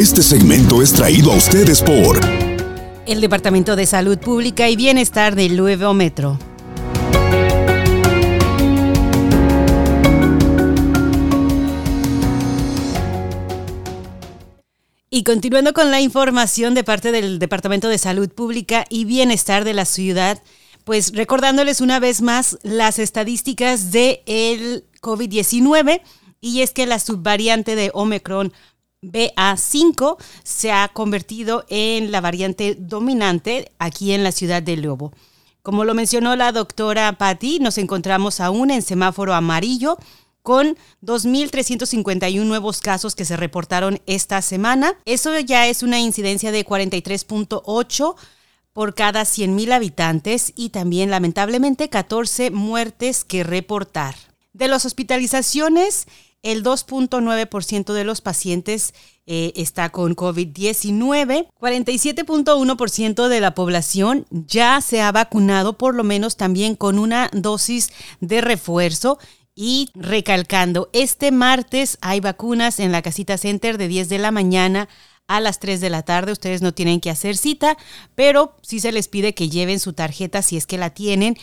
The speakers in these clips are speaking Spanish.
Este segmento es traído a ustedes por el Departamento de Salud Pública y Bienestar del Nuevo Metro. Y continuando con la información de parte del Departamento de Salud Pública y Bienestar de la ciudad, pues recordándoles una vez más las estadísticas del el COVID-19 y es que la subvariante de Omicron BA5 se ha convertido en la variante dominante aquí en la ciudad de Lobo. Como lo mencionó la doctora Patti, nos encontramos aún en semáforo amarillo con 2.351 nuevos casos que se reportaron esta semana. Eso ya es una incidencia de 43.8 por cada 100.000 habitantes y también lamentablemente 14 muertes que reportar. De las hospitalizaciones, el 2.9% de los pacientes eh, está con COVID-19. 47.1% de la población ya se ha vacunado por lo menos también con una dosis de refuerzo y recalcando, este martes hay vacunas en la Casita Center de 10 de la mañana a las 3 de la tarde. Ustedes no tienen que hacer cita, pero sí se les pide que lleven su tarjeta si es que la tienen.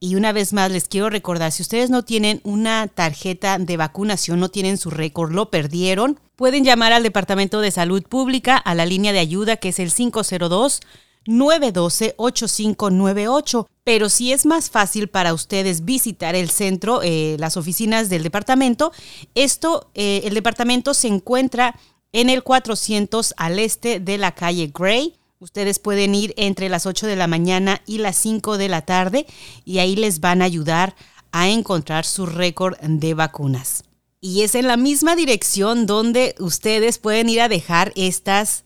Y una vez más les quiero recordar, si ustedes no tienen una tarjeta de vacunación, no tienen su récord, lo perdieron, pueden llamar al Departamento de Salud Pública a la línea de ayuda que es el 502 912-8598. Pero si es más fácil para ustedes visitar el centro, eh, las oficinas del departamento, esto, eh, el departamento se encuentra en el 400 al este de la calle Gray. Ustedes pueden ir entre las 8 de la mañana y las 5 de la tarde y ahí les van a ayudar a encontrar su récord de vacunas. Y es en la misma dirección donde ustedes pueden ir a dejar estas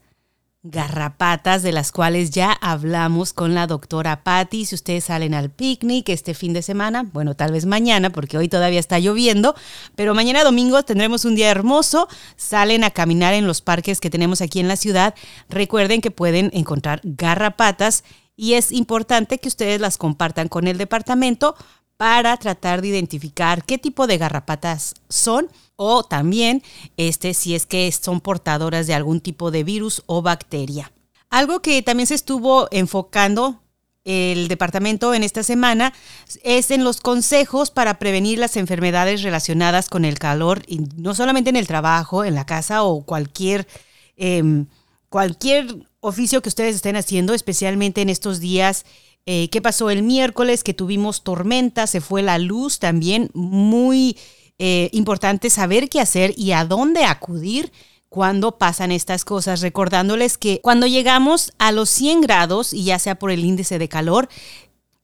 garrapatas de las cuales ya hablamos con la doctora Patty. Si ustedes salen al picnic este fin de semana, bueno, tal vez mañana, porque hoy todavía está lloviendo, pero mañana domingo tendremos un día hermoso. Salen a caminar en los parques que tenemos aquí en la ciudad. Recuerden que pueden encontrar garrapatas y es importante que ustedes las compartan con el departamento para tratar de identificar qué tipo de garrapatas son o también este, si es que son portadoras de algún tipo de virus o bacteria. Algo que también se estuvo enfocando el departamento en esta semana es en los consejos para prevenir las enfermedades relacionadas con el calor, y no solamente en el trabajo, en la casa o cualquier, em, cualquier oficio que ustedes estén haciendo, especialmente en estos días eh, ¿Qué pasó el miércoles? Que tuvimos tormenta, se fue la luz también. Muy eh, importante saber qué hacer y a dónde acudir cuando pasan estas cosas, recordándoles que cuando llegamos a los 100 grados, y ya sea por el índice de calor,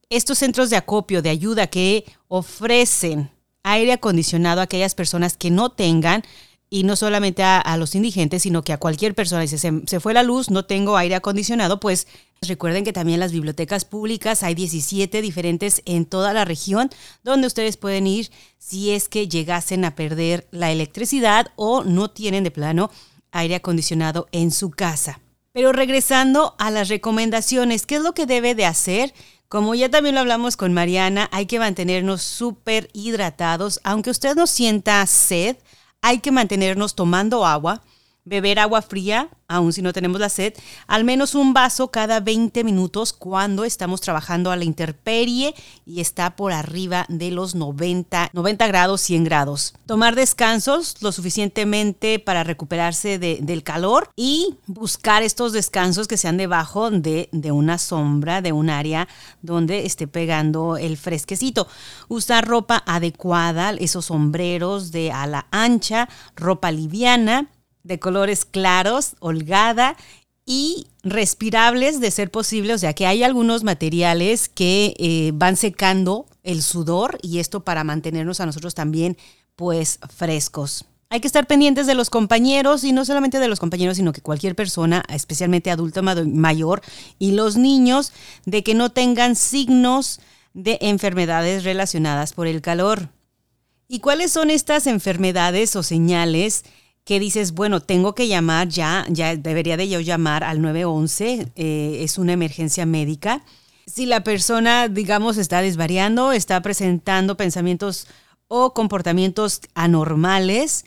estos centros de acopio, de ayuda que ofrecen aire acondicionado a aquellas personas que no tengan, y no solamente a, los indigentes, sino que a cualquier persona. Dice, se, se, fue la luz, no tengo aire acondicionado, pues recuerden que también las bibliotecas públicas hay 17 diferentes en toda la región donde ustedes pueden ir si es que llegasen a perder la electricidad o no tienen de plano aire acondicionado en su casa. Pero regresando a las recomendaciones, ¿qué es lo que debe de hacer? Como ya también lo hablamos con Mariana, hay que mantenernos súper hidratados, aunque usted no sienta sed, hay que mantenernos tomando agua, beber agua fría, aun si no tenemos la sed, al menos un vaso cada 20 minutos cuando estamos trabajando a la intemperie y está por arriba de los 90, 90 grados, 100 grados. Tomar descansos lo suficientemente para recuperarse del calor y buscar estos descansos que sean debajo de, de una sombra, de un área donde esté pegando el fresquecito. Usar ropa adecuada, esos sombreros de ala ancha, ropa liviana, de colores claros, holgada y respirables de ser posible, o sea que hay algunos materiales que eh, van secando el sudor y esto para mantenernos a nosotros también pues frescos. Hay que estar pendientes de los compañeros y no solamente de los compañeros, sino que cualquier persona, especialmente adulto mayor y los niños, de que no tengan signos de enfermedades relacionadas por el calor. ¿Y cuáles son estas enfermedades o señales? Que dices, bueno, tengo que llamar ya, ya debería de yo llamar al 911, eh, es una emergencia médica. Si la persona, digamos, está desvariando, está presentando pensamientos o comportamientos anormales,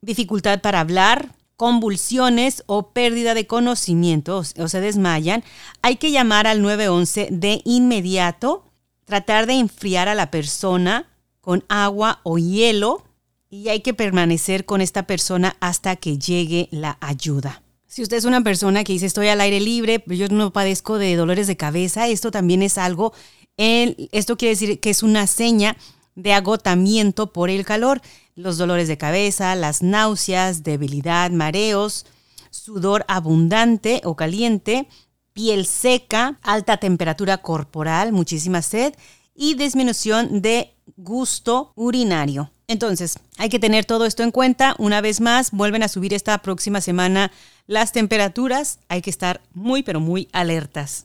dificultad para hablar, convulsiones o pérdida de conocimiento o se desmayan, hay que llamar al 911 de inmediato, tratar de enfriar a la persona con agua o hielo y hay que permanecer con esta persona hasta que llegue la ayuda. Si usted es una persona que dice estoy al aire libre, yo no padezco de dolores de cabeza, esto también es algo, esto quiere decir que es una seña de agotamiento por el calor los dolores de cabeza, las náuseas, debilidad, mareos, sudor abundante o caliente, piel seca, alta temperatura corporal, muchísima sed y disminución de gusto urinario. Entonces, hay que tener todo esto en cuenta. Una vez más, vuelven a subir esta próxima semana las temperaturas. Hay que estar muy, pero muy alertas.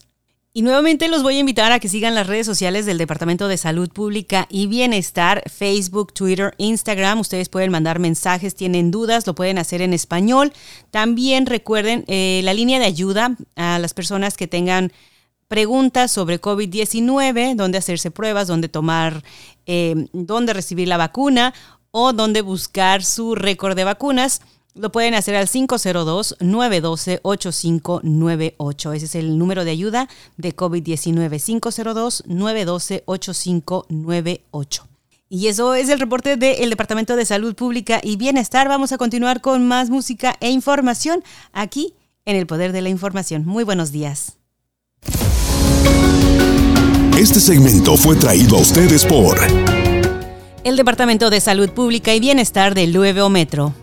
Y nuevamente los voy a invitar a que sigan las redes sociales del Departamento de Salud Pública y Bienestar, Facebook, Twitter, Instagram. Ustedes pueden mandar mensajes, tienen dudas, lo pueden hacer en español. También recuerden eh, la línea de ayuda a las personas que tengan preguntas sobre COVID-19, dónde hacerse pruebas, dónde tomar, eh, dónde recibir la vacuna o dónde buscar su récord de vacunas. Lo pueden hacer al 502-912-8598. Ese es el número de ayuda de COVID-19. 502-912-8598. Y eso es el reporte del Departamento de Salud Pública y Bienestar. Vamos a continuar con más música e información aquí en El Poder de la Información. Muy buenos días. Este segmento fue traído a ustedes por el Departamento de Salud Pública y Bienestar del Nuevo Metro.